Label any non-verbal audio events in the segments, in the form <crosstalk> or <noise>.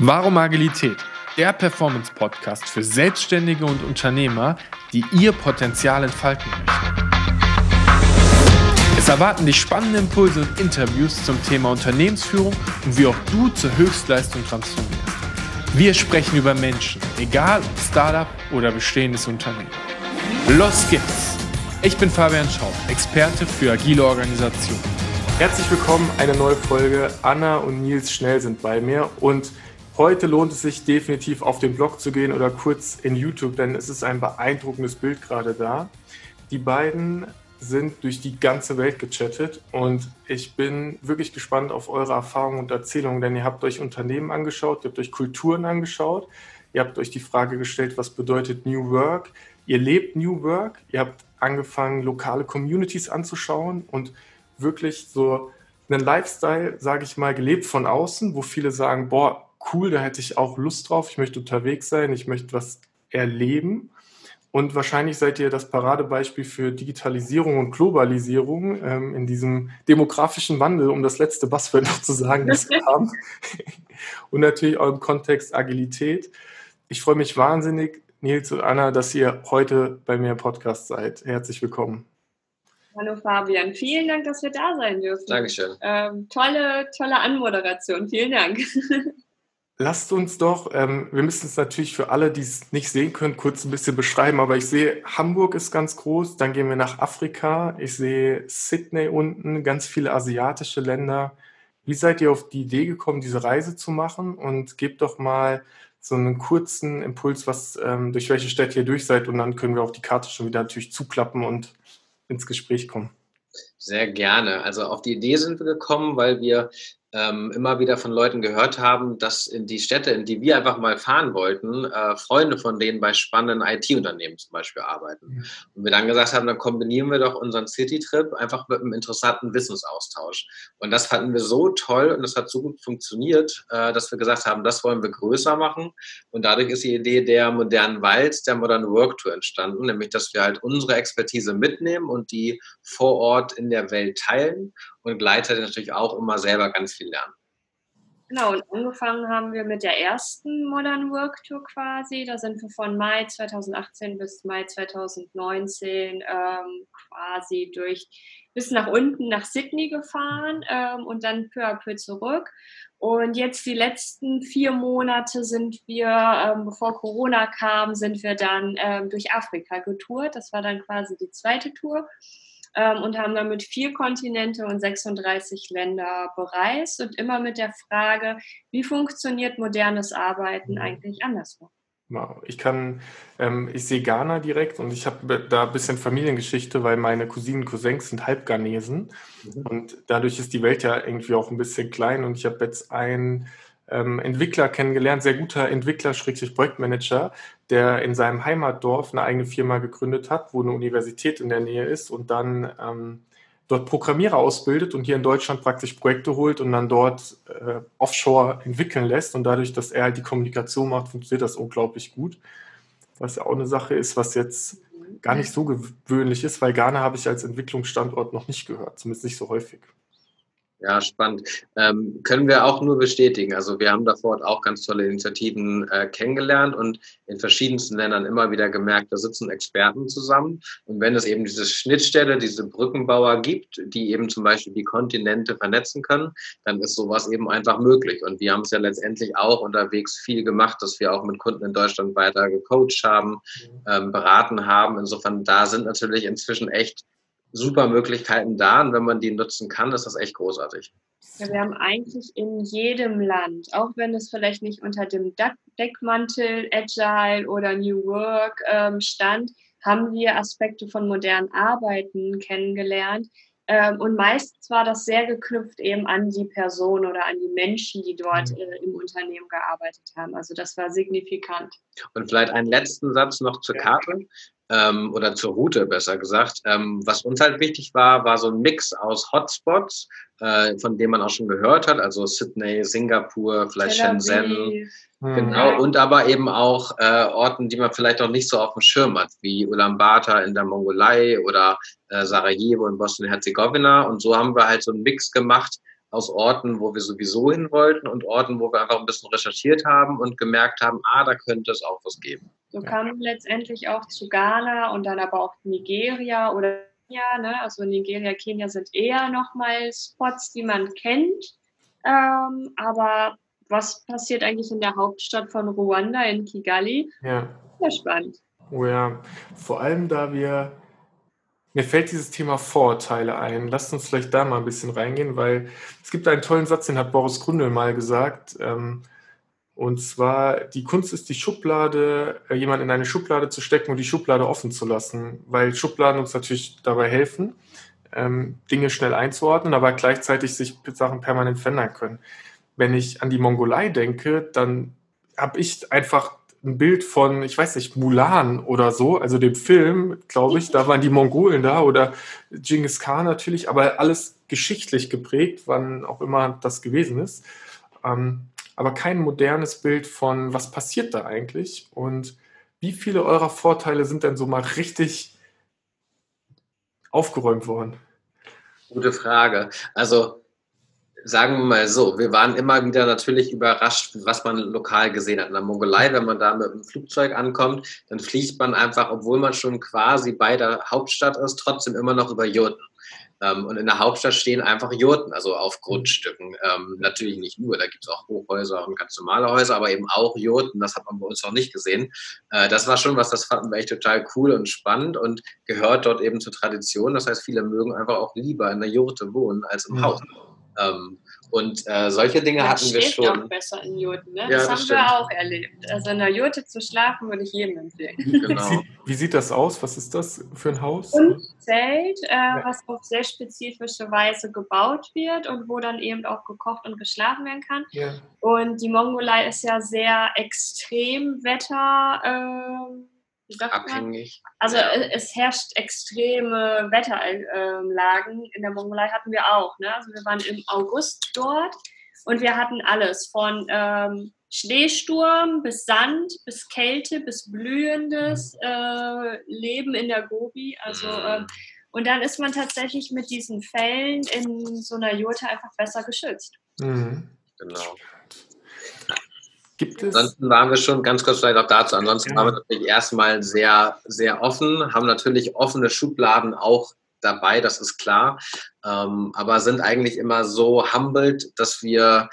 Warum Agilität? Der Performance-Podcast für Selbstständige und Unternehmer, die ihr Potenzial entfalten möchten. Es erwarten dich spannende Impulse und Interviews zum Thema Unternehmensführung und wie auch du zur Höchstleistung transformierst. Wir sprechen über Menschen, egal ob Startup oder bestehendes Unternehmen. Los geht's! Ich bin Fabian Schaub, Experte für agile Organisation. Herzlich willkommen, eine neue Folge. Anna und Nils Schnell sind bei mir und Heute lohnt es sich definitiv auf den Blog zu gehen oder kurz in YouTube, denn es ist ein beeindruckendes Bild gerade da. Die beiden sind durch die ganze Welt gechattet und ich bin wirklich gespannt auf eure Erfahrungen und Erzählungen, denn ihr habt euch Unternehmen angeschaut, ihr habt euch Kulturen angeschaut, ihr habt euch die Frage gestellt, was bedeutet New Work, ihr lebt New Work, ihr habt angefangen, lokale Communities anzuschauen und wirklich so einen Lifestyle, sage ich mal, gelebt von außen, wo viele sagen, boah, cool, da hätte ich auch Lust drauf, ich möchte unterwegs sein, ich möchte was erleben. Und wahrscheinlich seid ihr das Paradebeispiel für Digitalisierung und Globalisierung ähm, in diesem demografischen Wandel, um das letzte Buzzword <laughs> noch zu sagen, das wir haben. <laughs> und natürlich auch im Kontext Agilität. Ich freue mich wahnsinnig, Nils und Anna, dass ihr heute bei mir im Podcast seid. Herzlich willkommen. Hallo Fabian, vielen Dank, dass wir da sein dürfen. Dankeschön. Ähm, tolle, tolle Anmoderation, vielen Dank. <laughs> Lasst uns doch, ähm, wir müssen es natürlich für alle, die es nicht sehen können, kurz ein bisschen beschreiben, aber ich sehe, Hamburg ist ganz groß, dann gehen wir nach Afrika, ich sehe Sydney unten, ganz viele asiatische Länder. Wie seid ihr auf die Idee gekommen, diese Reise zu machen? Und gebt doch mal so einen kurzen Impuls, was ähm, durch welche Städte ihr durch seid und dann können wir auch die Karte schon wieder natürlich zuklappen und ins Gespräch kommen. Sehr gerne. Also auf die Idee sind wir gekommen, weil wir ähm, immer wieder von Leuten gehört haben, dass in die Städte, in die wir einfach mal fahren wollten, äh, Freunde von denen bei spannenden IT-Unternehmen zum Beispiel arbeiten. Mhm. Und wir dann gesagt haben, dann kombinieren wir doch unseren City-Trip einfach mit einem interessanten Wissensaustausch. Und das fanden wir so toll und das hat so gut funktioniert, äh, dass wir gesagt haben, das wollen wir größer machen. Und dadurch ist die Idee der modernen Wald, der Modern Work Tour entstanden, nämlich dass wir halt unsere Expertise mitnehmen und die vor Ort in der Welt teilen und gleichzeitig natürlich auch immer selber ganz viel lernen. Genau, und angefangen haben wir mit der ersten Modern Work Tour quasi. Da sind wir von Mai 2018 bis Mai 2019 ähm, quasi durch bis nach unten nach Sydney gefahren ähm, und dann peu à peu zurück. Und jetzt die letzten vier Monate sind wir, ähm, bevor Corona kam, sind wir dann ähm, durch Afrika getourt. Das war dann quasi die zweite Tour ähm, und haben damit vier Kontinente und 36 Länder bereist und immer mit der Frage, wie funktioniert modernes Arbeiten mhm. eigentlich anderswo? Ich kann, ähm, ich sehe Ghana direkt und ich habe da ein bisschen Familiengeschichte, weil meine Cousinen, Cousins sind halb Ghanesen mhm. und dadurch ist die Welt ja irgendwie auch ein bisschen klein und ich habe jetzt einen ähm, Entwickler kennengelernt, sehr guter Entwickler, Schrägstrich Projektmanager, der in seinem Heimatdorf eine eigene Firma gegründet hat, wo eine Universität in der Nähe ist und dann ähm, dort Programmierer ausbildet und hier in Deutschland praktisch Projekte holt und dann dort äh, offshore entwickeln lässt. Und dadurch, dass er halt die Kommunikation macht, funktioniert das unglaublich gut. Was ja auch eine Sache ist, was jetzt gar nicht so gewöhnlich ist, weil Ghana habe ich als Entwicklungsstandort noch nicht gehört, zumindest nicht so häufig. Ja, spannend. Ähm, können wir auch nur bestätigen. Also wir haben davor auch ganz tolle Initiativen äh, kennengelernt und in verschiedensten Ländern immer wieder gemerkt, da sitzen Experten zusammen. Und wenn es eben diese Schnittstelle, diese Brückenbauer gibt, die eben zum Beispiel die Kontinente vernetzen können, dann ist sowas eben einfach möglich. Und wir haben es ja letztendlich auch unterwegs viel gemacht, dass wir auch mit Kunden in Deutschland weiter gecoacht haben, mhm. ähm, beraten haben. Insofern, da sind natürlich inzwischen echt super Möglichkeiten da und wenn man die nutzen kann, ist das echt großartig. Ja, wir haben eigentlich in jedem Land, auch wenn es vielleicht nicht unter dem Deckmantel Agile oder New Work ähm, stand, haben wir Aspekte von modernen Arbeiten kennengelernt. Ähm, und meistens war das sehr geknüpft eben an die Person oder an die Menschen, die dort mhm. äh, im Unternehmen gearbeitet haben. Also das war signifikant. Und vielleicht einen letzten Satz noch zur Karte ähm, oder zur Route besser gesagt. Ähm, was uns halt wichtig war, war so ein Mix aus Hotspots, äh, von denen man auch schon gehört hat, also Sydney, Singapur, vielleicht Shenzhen. Mhm. Genau, und aber eben auch äh, Orten, die man vielleicht auch nicht so auf dem Schirm hat, wie Ulaanbaatar in der Mongolei oder äh, Sarajevo in Bosnien-Herzegowina. Und so haben wir halt so einen Mix gemacht aus Orten, wo wir sowieso hin wollten und Orten, wo wir einfach ein bisschen recherchiert haben und gemerkt haben, ah, da könnte es auch was geben. So kamen wir letztendlich auch zu Ghana und dann aber auch Nigeria oder Kenia. Ne? Also Nigeria, Kenia sind eher nochmal Spots, die man kennt. Ähm, aber was passiert eigentlich in der Hauptstadt von Ruanda, in Kigali? Ja. Sehr spannend. Oh ja, vor allem da wir mir fällt dieses Thema Vorurteile ein. Lasst uns vielleicht da mal ein bisschen reingehen, weil es gibt einen tollen Satz, den hat Boris Grundl mal gesagt. Ähm, und zwar, die Kunst ist die Schublade, äh, jemanden in eine Schublade zu stecken und die Schublade offen zu lassen, weil Schubladen uns natürlich dabei helfen, ähm, Dinge schnell einzuordnen, aber gleichzeitig sich Sachen permanent verändern können. Wenn ich an die Mongolei denke, dann habe ich einfach ein Bild von, ich weiß nicht, Mulan oder so, also dem Film, glaube ich, da waren die Mongolen da oder Genghis Khan natürlich, aber alles geschichtlich geprägt, wann auch immer das gewesen ist. Ähm, aber kein modernes Bild von, was passiert da eigentlich und wie viele eurer Vorteile sind denn so mal richtig aufgeräumt worden? Gute Frage. Also sagen wir mal so, wir waren immer wieder natürlich überrascht, was man lokal gesehen hat. In der Mongolei, wenn man da mit dem Flugzeug ankommt, dann fliegt man einfach, obwohl man schon quasi bei der Hauptstadt ist, trotzdem immer noch über Jurten. Ähm, und in der Hauptstadt stehen einfach Jurten, also auf Grundstücken. Ähm, natürlich nicht nur, da gibt es auch Hochhäuser und ganz normale Häuser, aber eben auch Jurten, das hat man bei uns noch nicht gesehen. Äh, das war schon was, das fanden wir echt total cool und spannend und gehört dort eben zur Tradition. Das heißt, viele mögen einfach auch lieber in der Jurte wohnen als im mhm. Ähm, und äh, solche Dinge Man hatten wir schon. auch besser in Jurten, ne? Ja, das, das, haben stimmt. wir auch erlebt. Also in der Jurte zu schlafen würde ich jedem empfehlen. Genau. Wie sieht das aus? Was ist das für ein Haus? Ein Zelt, äh, ja. was auf sehr spezifische Weise gebaut wird und wo dann eben auch gekocht und geschlafen werden kann. Ja. Und die Mongolei ist ja sehr extrem Wetter. Äh, abhängig. Also ja. es herrscht extreme Wetterlagen. In der Mongolei hatten wir auch. Ne? Also wir waren im August dort und wir hatten alles von ähm, Schneesturm bis Sand, bis Kälte, bis blühendes äh, Leben in der Gobi. Also äh, und dann ist man tatsächlich mit diesen Fällen in so einer Jurte einfach besser geschützt. Mhm. Genau. Gibt es? Ansonsten waren wir schon, ganz kurz vielleicht auch dazu, ansonsten ja. waren wir natürlich erstmal sehr, sehr offen, haben natürlich offene Schubladen auch dabei, das ist klar, ähm, aber sind eigentlich immer so humbled, dass wir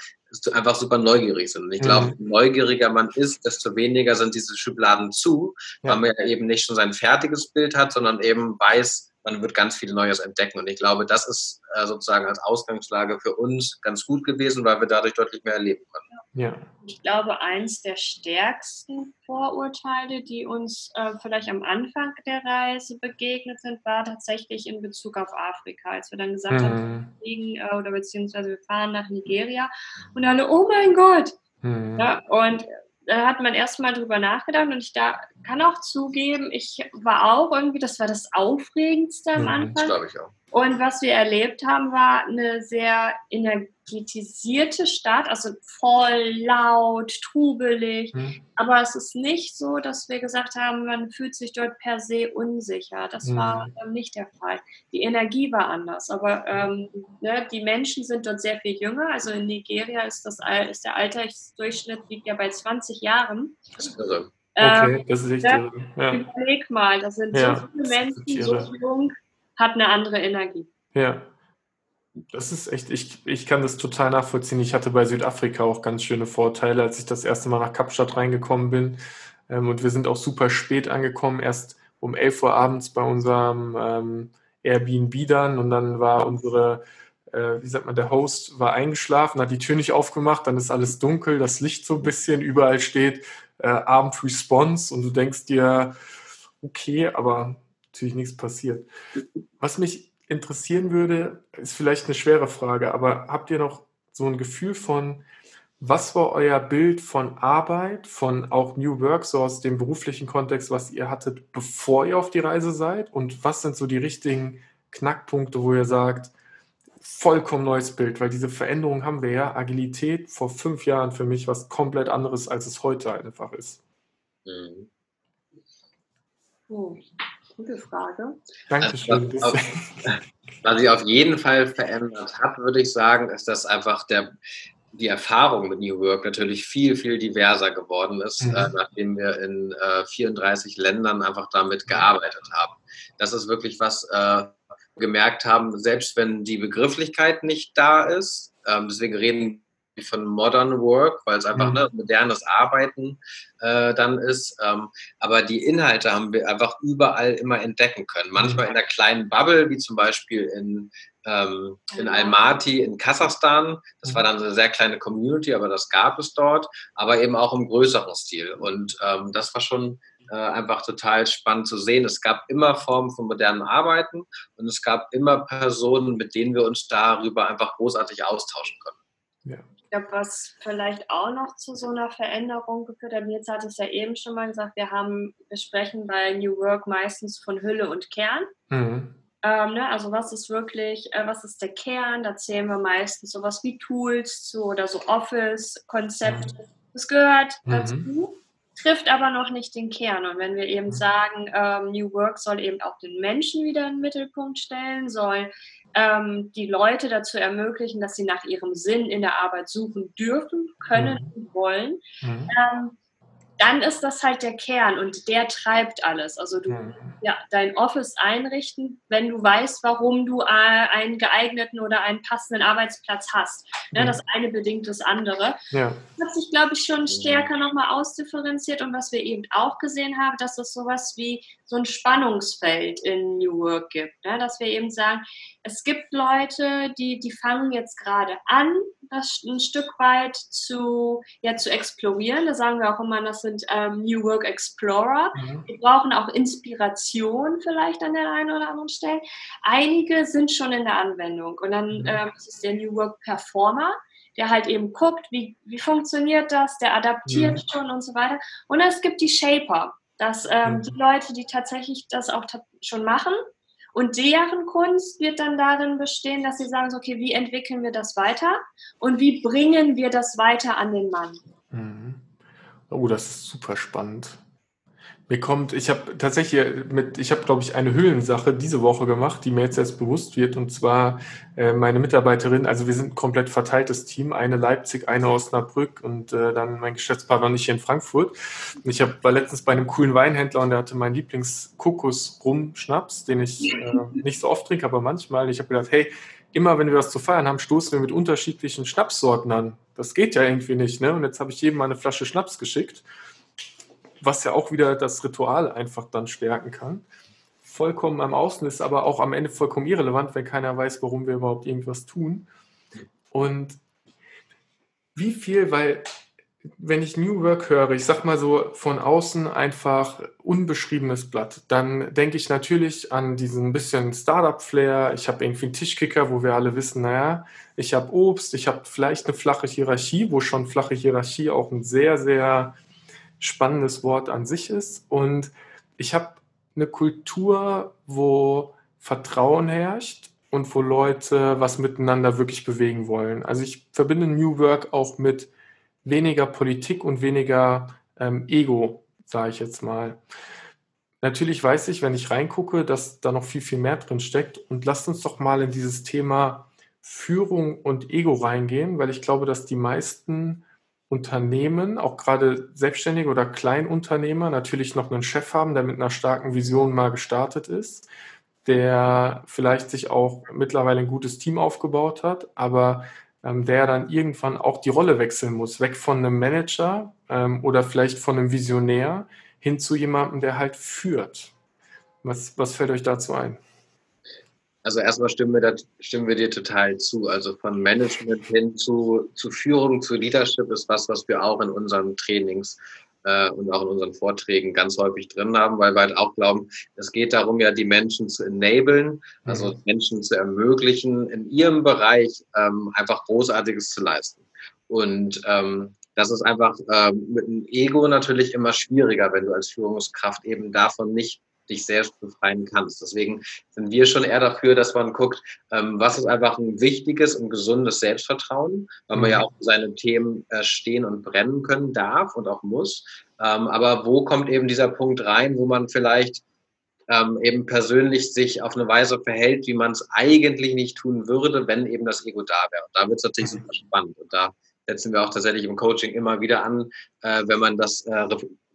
einfach super neugierig sind. Und ich glaube, mhm. je neugieriger man ist, desto weniger sind diese Schubladen zu, ja. weil man ja eben nicht schon sein fertiges Bild hat, sondern eben weiß, man wird ganz viel Neues entdecken. Und ich glaube, das ist äh, sozusagen als Ausgangslage für uns ganz gut gewesen, weil wir dadurch deutlich mehr erleben konnten. Ja. Ich glaube, eins der stärksten Vorurteile, die uns äh, vielleicht am Anfang der Reise begegnet sind, war tatsächlich in Bezug auf Afrika. Als wir dann gesagt mhm. haben, wir fliegen äh, oder beziehungsweise wir fahren nach Nigeria und alle, oh mein Gott! Mhm. Ja, und hat man erstmal drüber nachgedacht und ich da kann auch zugeben, ich war auch irgendwie, das war das Aufregendste am mhm, Anfang. Das glaube ich auch. Und was wir erlebt haben, war eine sehr energetisierte Stadt, also voll laut, trubelig. Mhm. Aber es ist nicht so, dass wir gesagt haben, man fühlt sich dort per se unsicher. Das mhm. war ähm, nicht der Fall. Die Energie war anders. Aber ähm, ne, die Menschen sind dort sehr viel jünger. Also in Nigeria ist, das, ist der Altersdurchschnitt liegt ja bei 20 Jahren. Das ist irre. Okay, das ist echt irre. Ja. Überleg mal, da sind ja, so viele Menschen so jung hat eine andere Energie. Ja. Das ist echt, ich, ich kann das total nachvollziehen. Ich hatte bei Südafrika auch ganz schöne Vorteile, als ich das erste Mal nach Kapstadt reingekommen bin. Ähm, und wir sind auch super spät angekommen, erst um 11 Uhr abends bei unserem ähm, Airbnb dann. Und dann war unsere, äh, wie sagt man, der Host war eingeschlafen, hat die Tür nicht aufgemacht, dann ist alles dunkel, das Licht so ein bisschen, überall steht äh, Abend Response und du denkst dir, okay, aber natürlich nichts passiert. Was mich interessieren würde, ist vielleicht eine schwere Frage, aber habt ihr noch so ein Gefühl von, was war euer Bild von Arbeit, von auch New Work, so aus dem beruflichen Kontext, was ihr hattet, bevor ihr auf die Reise seid? Und was sind so die richtigen Knackpunkte, wo ihr sagt, vollkommen neues Bild, weil diese Veränderung haben wir ja. Agilität vor fünf Jahren für mich was komplett anderes, als es heute einfach ist. Mhm. Oh. Gute Frage. Dankeschön. Also, was sich auf jeden Fall verändert hat, würde ich sagen, ist, dass einfach der, die Erfahrung mit New Work natürlich viel, viel diverser geworden ist, mhm. äh, nachdem wir in äh, 34 Ländern einfach damit gearbeitet haben. Das ist wirklich was, äh, gemerkt haben, selbst wenn die Begrifflichkeit nicht da ist, ähm, deswegen reden von Modern Work, weil es einfach mhm. ne, modernes Arbeiten äh, dann ist. Ähm, aber die Inhalte haben wir einfach überall immer entdecken können. Manchmal mhm. in einer kleinen Bubble, wie zum Beispiel in, ähm, in Almaty in Kasachstan. Das war mhm. dann eine sehr kleine Community, aber das gab es dort. Aber eben auch im größeren Stil. Und ähm, das war schon äh, einfach total spannend zu sehen. Es gab immer Formen von modernen Arbeiten und es gab immer Personen, mit denen wir uns darüber einfach großartig austauschen können. Ja. Ich glaube, was vielleicht auch noch zu so einer Veränderung geführt hat, jetzt hatte es ja eben schon mal gesagt, wir haben, wir sprechen bei New Work meistens von Hülle und Kern. Mhm. Ähm, ne, also was ist wirklich, äh, was ist der Kern? Da zählen wir meistens sowas wie Tools zu oder so Office-Konzepte. Mhm. Das gehört mhm. Trifft aber noch nicht den Kern. Und wenn wir eben mhm. sagen, ähm, New Work soll eben auch den Menschen wieder in den Mittelpunkt stellen, soll ähm, die Leute dazu ermöglichen, dass sie nach ihrem Sinn in der Arbeit suchen dürfen, können mhm. und wollen, mhm. ähm, dann ist das halt der Kern und der treibt alles. Also du, mhm. ja, dein Office einrichten, wenn du weißt, warum du äh, einen geeigneten oder einen passenden Arbeitsplatz hast. Ne, mhm. Das eine bedingt das andere. Ja. Das hat sich, glaube ich, schon stärker nochmal ausdifferenziert und was wir eben auch gesehen haben, dass es sowas wie so ein Spannungsfeld in New Work gibt. Ne? Dass wir eben sagen, es gibt Leute, die, die fangen jetzt gerade an, das ein Stück weit zu, ja, zu explorieren. Da sagen wir auch immer, das sind ähm, New Work Explorer. Mhm. Wir brauchen auch Inspiration vielleicht an der einen oder anderen Stelle. Einige sind schon in der Anwendung und dann mhm. ähm, ist der New Work Performer der halt eben guckt, wie, wie funktioniert das, der adaptiert mhm. schon und so weiter. Und es gibt die Shaper, dass ähm, mhm. die Leute, die tatsächlich das auch schon machen, und deren Kunst wird dann darin bestehen, dass sie sagen, so, okay, wie entwickeln wir das weiter und wie bringen wir das weiter an den Mann? Mhm. Oh, das ist super spannend. Mir kommt, ich habe tatsächlich mit, ich habe glaube ich eine Höhlensache diese Woche gemacht, die mir jetzt erst bewusst wird und zwar äh, meine Mitarbeiterin, also wir sind ein komplett verteiltes Team, eine Leipzig, eine Osnabrück und äh, dann mein Geschäftspartner und ich hier in Frankfurt. Und ich hab, war letztens bei einem coolen Weinhändler und der hatte meinen Lieblings-Kokos-Rum-Schnaps, den ich äh, nicht so oft trinke, aber manchmal. Ich habe gedacht, hey, immer wenn wir was zu feiern haben, stoßen wir mit unterschiedlichen Schnapssorten an. Das geht ja irgendwie nicht, ne? Und jetzt habe ich jedem mal eine Flasche Schnaps geschickt was ja auch wieder das Ritual einfach dann stärken kann. Vollkommen am Außen ist aber auch am Ende vollkommen irrelevant, wenn keiner weiß, warum wir überhaupt irgendwas tun. Und wie viel, weil wenn ich New Work höre, ich sag mal so von außen einfach unbeschriebenes Blatt, dann denke ich natürlich an diesen bisschen Startup-Flair. Ich habe irgendwie einen Tischkicker, wo wir alle wissen, naja, ich habe Obst, ich habe vielleicht eine flache Hierarchie, wo schon flache Hierarchie auch ein sehr, sehr spannendes Wort an sich ist. Und ich habe eine Kultur, wo Vertrauen herrscht und wo Leute was miteinander wirklich bewegen wollen. Also ich verbinde New Work auch mit weniger Politik und weniger ähm, Ego, sage ich jetzt mal. Natürlich weiß ich, wenn ich reingucke, dass da noch viel, viel mehr drin steckt. Und lasst uns doch mal in dieses Thema Führung und Ego reingehen, weil ich glaube, dass die meisten Unternehmen, auch gerade Selbstständige oder Kleinunternehmer, natürlich noch einen Chef haben, der mit einer starken Vision mal gestartet ist, der vielleicht sich auch mittlerweile ein gutes Team aufgebaut hat, aber ähm, der dann irgendwann auch die Rolle wechseln muss, weg von einem Manager ähm, oder vielleicht von einem Visionär hin zu jemandem, der halt führt. Was, was fällt euch dazu ein? Also erstmal stimmen wir, stimmen wir dir total zu. Also von Management hin zu, zu Führung, zu Leadership ist was, was wir auch in unseren Trainings äh, und auch in unseren Vorträgen ganz häufig drin haben, weil wir halt auch glauben, es geht darum, ja die Menschen zu enablen, also mhm. Menschen zu ermöglichen, in ihrem Bereich ähm, einfach Großartiges zu leisten. Und ähm, das ist einfach ähm, mit einem Ego natürlich immer schwieriger, wenn du als Führungskraft eben davon nicht dich selbst befreien kannst. Deswegen sind wir schon eher dafür, dass man guckt, ähm, was ist einfach ein wichtiges und gesundes Selbstvertrauen, weil man ja mhm. auch für seine Themen äh, stehen und brennen können darf und auch muss. Ähm, aber wo kommt eben dieser Punkt rein, wo man vielleicht ähm, eben persönlich sich auf eine Weise verhält, wie man es eigentlich nicht tun würde, wenn eben das Ego da wäre. Und da wird es natürlich super spannend. Und da setzen wir auch tatsächlich im Coaching immer wieder an, äh, wenn man das äh,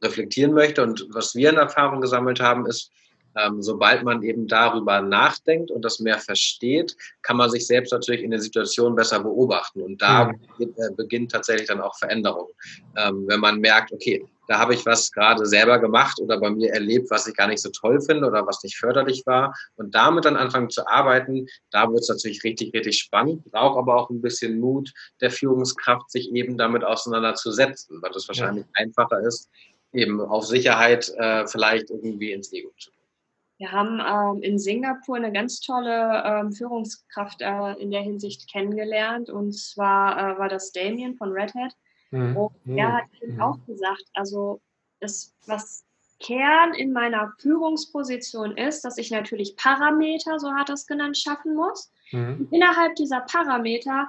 reflektieren möchte. Und was wir in Erfahrung gesammelt haben, ist, ähm, sobald man eben darüber nachdenkt und das mehr versteht, kann man sich selbst natürlich in der Situation besser beobachten. Und da mhm. beginnt, äh, beginnt, tatsächlich dann auch Veränderung. Ähm, wenn man merkt, okay, da habe ich was gerade selber gemacht oder bei mir erlebt, was ich gar nicht so toll finde oder was nicht förderlich war. Und damit dann anfangen zu arbeiten, da wird es natürlich richtig, richtig spannend. Braucht aber auch ein bisschen Mut der Führungskraft, sich eben damit auseinanderzusetzen, weil es wahrscheinlich ja. einfacher ist, eben auf Sicherheit äh, vielleicht irgendwie ins Ego zu gehen. Wir haben ähm, in Singapur eine ganz tolle ähm, Führungskraft äh, in der Hinsicht kennengelernt. Und zwar äh, war das Damien von Red Hat. Mhm. Und er hat eben mhm. auch gesagt, also das, was Kern in meiner Führungsposition ist, dass ich natürlich Parameter, so hat er es genannt, schaffen muss. Mhm. innerhalb dieser Parameter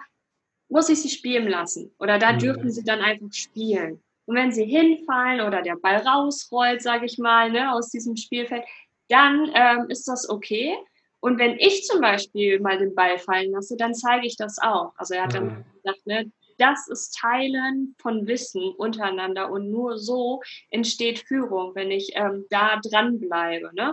muss ich sie spielen lassen. Oder da mhm. dürfen sie dann einfach spielen. Und wenn sie hinfallen oder der Ball rausrollt, sage ich mal, ne, aus diesem Spielfeld, dann ähm, ist das okay. Und wenn ich zum Beispiel mal den Ball fallen lasse, dann zeige ich das auch. Also er hat dann gesagt, ne, das ist Teilen von Wissen untereinander und nur so entsteht Führung, wenn ich ähm, da dranbleibe. Ne?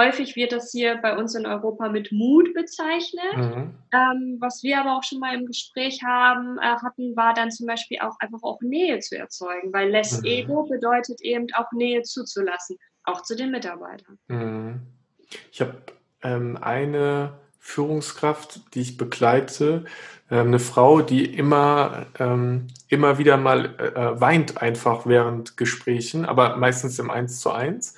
Häufig wird das hier bei uns in Europa mit Mut bezeichnet. Mhm. Ähm, was wir aber auch schon mal im Gespräch haben, äh, hatten, war dann zum Beispiel auch einfach auch Nähe zu erzeugen, weil Less mhm. Ego bedeutet eben auch Nähe zuzulassen auch zu den Mitarbeitern. Mhm. Ich habe ähm, eine Führungskraft, die ich begleite, ähm, eine Frau, die immer, ähm, immer wieder mal äh, weint einfach während Gesprächen, aber meistens im Eins zu eins.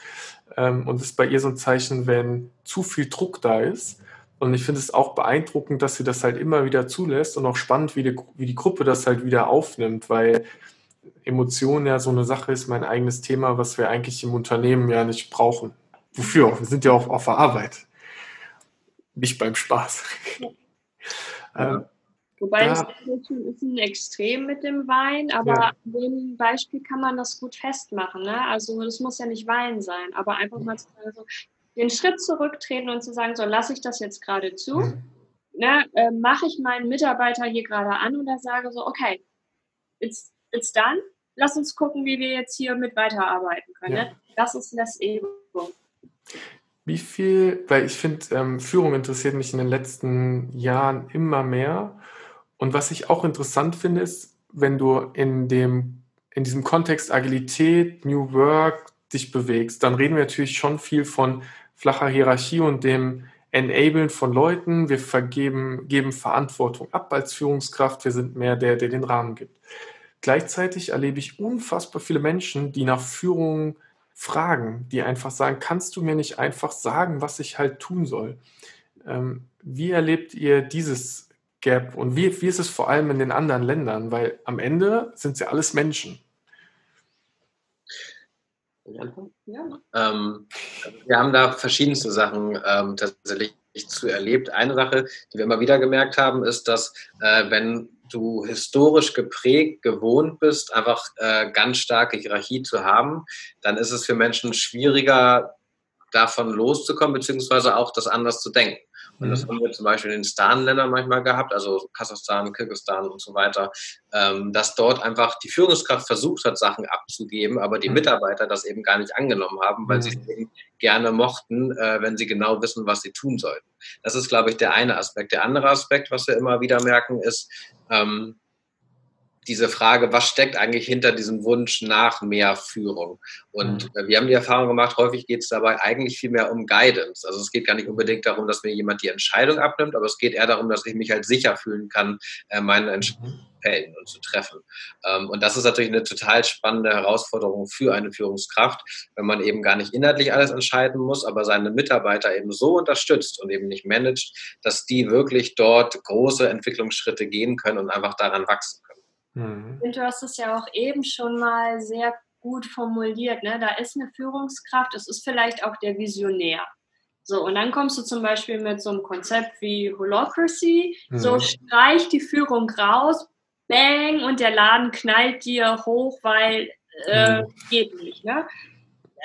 Ähm, und ist bei ihr so ein Zeichen, wenn zu viel Druck da ist. Und ich finde es auch beeindruckend, dass sie das halt immer wieder zulässt und auch spannend, wie die, wie die Gruppe das halt wieder aufnimmt, weil Emotionen ja so eine Sache ist, mein eigenes Thema, was wir eigentlich im Unternehmen ja nicht brauchen. Wofür? Wir sind ja auch auf der Arbeit, nicht beim Spaß. Ja. <laughs> ähm, Wobei ja. es ist ein Extrem mit dem Wein, aber ja. an dem Beispiel kann man das gut festmachen. Ne? Also das muss ja nicht Wein sein, aber einfach mal zu sagen, so, den Schritt zurücktreten und zu sagen, so lasse ich das jetzt gerade zu, mhm. ne? äh, mache ich meinen Mitarbeiter hier gerade an oder sage so, okay, it's, it's done, lass uns gucken, wie wir jetzt hier mit weiterarbeiten können. Ja. Ne? Das ist das Ego. Wie viel, weil ich finde, ähm, Führung interessiert mich in den letzten Jahren immer mehr. Und was ich auch interessant finde, ist, wenn du in dem, in diesem Kontext Agilität, New Work dich bewegst, dann reden wir natürlich schon viel von flacher Hierarchie und dem Enablen von Leuten. Wir vergeben, geben Verantwortung ab als Führungskraft. Wir sind mehr der, der den Rahmen gibt. Gleichzeitig erlebe ich unfassbar viele Menschen, die nach Führung fragen, die einfach sagen, kannst du mir nicht einfach sagen, was ich halt tun soll? Ähm, wie erlebt ihr dieses Gap und wie, wie ist es vor allem in den anderen Ländern? Weil am Ende sind sie alles Menschen. Ja. Ähm, wir haben da verschiedenste Sachen ähm, tatsächlich zu erlebt. Eine Sache, die wir immer wieder gemerkt haben, ist, dass äh, wenn du historisch geprägt, gewohnt bist, einfach äh, ganz starke Hierarchie zu haben, dann ist es für Menschen schwieriger, davon loszukommen, beziehungsweise auch das anders zu denken. Und das mhm. haben wir zum Beispiel in den Stan-Ländern manchmal gehabt, also Kasachstan, Kirgisistan und so weiter, ähm, dass dort einfach die Führungskraft versucht hat, Sachen abzugeben, aber die mhm. Mitarbeiter das eben gar nicht angenommen haben, weil sie es mhm. eben gerne mochten, äh, wenn sie genau wissen, was sie tun sollten. Das ist, glaube ich, der eine Aspekt. Der andere Aspekt, was wir immer wieder merken, ist, ähm, diese Frage, was steckt eigentlich hinter diesem Wunsch nach mehr Führung? Und mhm. wir haben die Erfahrung gemacht, häufig geht es dabei eigentlich viel mehr um Guidance. Also es geht gar nicht unbedingt darum, dass mir jemand die Entscheidung abnimmt, aber es geht eher darum, dass ich mich halt sicher fühlen kann, äh, meine Entscheidung mhm. fällen und zu treffen. Ähm, und das ist natürlich eine total spannende Herausforderung für eine Führungskraft, wenn man eben gar nicht inhaltlich alles entscheiden muss, aber seine Mitarbeiter eben so unterstützt und eben nicht managt, dass die wirklich dort große Entwicklungsschritte gehen können und einfach daran wachsen. Mhm. Und du hast es ja auch eben schon mal sehr gut formuliert. Ne? Da ist eine Führungskraft, es ist vielleicht auch der Visionär. So, und dann kommst du zum Beispiel mit so einem Konzept wie Holocracy, mhm. so streich die Führung raus, bang, und der Laden knallt dir hoch, weil äh, mhm. geht nicht. Ne?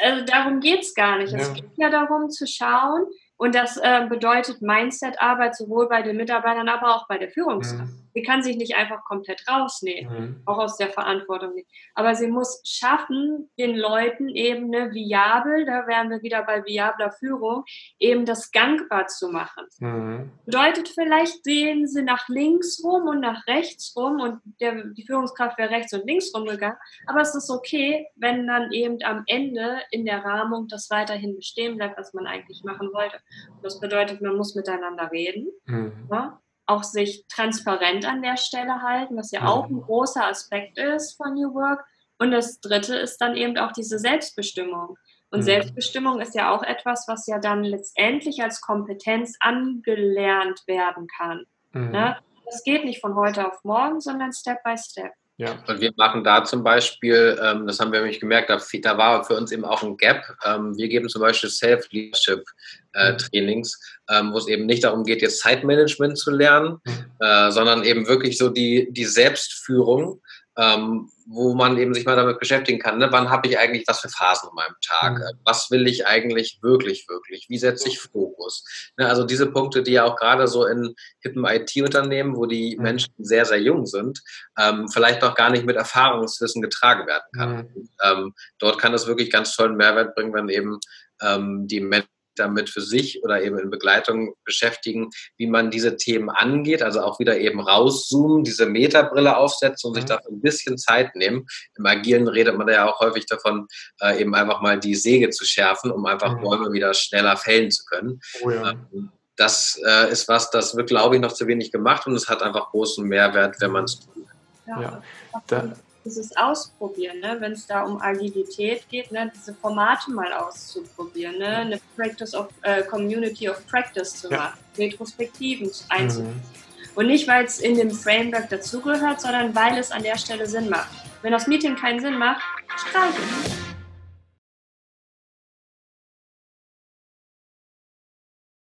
also darum geht es gar nicht. Ja. Es geht ja darum zu schauen, und das äh, bedeutet Mindset-Arbeit sowohl bei den Mitarbeitern, aber auch bei der Führungskraft. Mhm. Sie kann sich nicht einfach komplett rausnehmen, mhm. auch aus der Verantwortung nicht. Aber sie muss schaffen, den Leuten eben eine viabel, da wären wir wieder bei viabler Führung, eben das gangbar zu machen. Mhm. Bedeutet vielleicht, sehen sie nach links rum und nach rechts rum und der, die Führungskraft wäre rechts und links rumgegangen. Aber es ist okay, wenn dann eben am Ende in der Rahmung das weiterhin bestehen bleibt, was man eigentlich machen wollte. Das bedeutet, man muss miteinander reden. Mhm. Ja? auch sich transparent an der Stelle halten, was ja mhm. auch ein großer Aspekt ist von New Work. Und das Dritte ist dann eben auch diese Selbstbestimmung. Und mhm. Selbstbestimmung ist ja auch etwas, was ja dann letztendlich als Kompetenz angelernt werden kann. Mhm. Ne? Das geht nicht von heute auf morgen, sondern Step by Step. Ja. Und wir machen da zum Beispiel, ähm, das haben wir nämlich gemerkt, da, da, war für uns eben auch ein Gap. Ähm, wir geben zum Beispiel Self-Leadership-Trainings, äh, mhm. ähm, wo es eben nicht darum geht, jetzt Zeitmanagement zu lernen, mhm. äh, sondern eben wirklich so die, die Selbstführung ähm, wo man eben sich mal damit beschäftigen kann. Ne? Wann habe ich eigentlich was für Phasen in meinem Tag? Mhm. Was will ich eigentlich wirklich, wirklich? Wie setze ich Fokus? Ne? Also diese Punkte, die ja auch gerade so in hippen IT-Unternehmen, wo die mhm. Menschen sehr, sehr jung sind, ähm, vielleicht noch gar nicht mit Erfahrungswissen getragen werden kann. Mhm. Ähm, dort kann es wirklich ganz tollen Mehrwert bringen, wenn eben ähm, die Menschen damit für sich oder eben in Begleitung beschäftigen, wie man diese Themen angeht, also auch wieder eben rauszoomen, diese Metabrille aufsetzen und sich mhm. dafür ein bisschen Zeit nehmen. Im Agilen redet man ja auch häufig davon, äh, eben einfach mal die Säge zu schärfen, um einfach mhm. Bäume wieder schneller fällen zu können. Oh ja. Ähm, das äh, ist was, das wird, glaube ich, noch zu wenig gemacht und es hat einfach großen Mehrwert, wenn man es tut. Ja, ja. Da, dieses Ausprobieren, ne? wenn es da um Agilität geht, ne? diese Formate mal auszuprobieren, ne? eine Practice of äh, Community of Practice zu ja. machen, Retrospektiven einzuführen. Mhm. Und nicht, weil es in dem Framework dazugehört, sondern weil es an der Stelle Sinn macht. Wenn das Meeting keinen Sinn macht, streichen.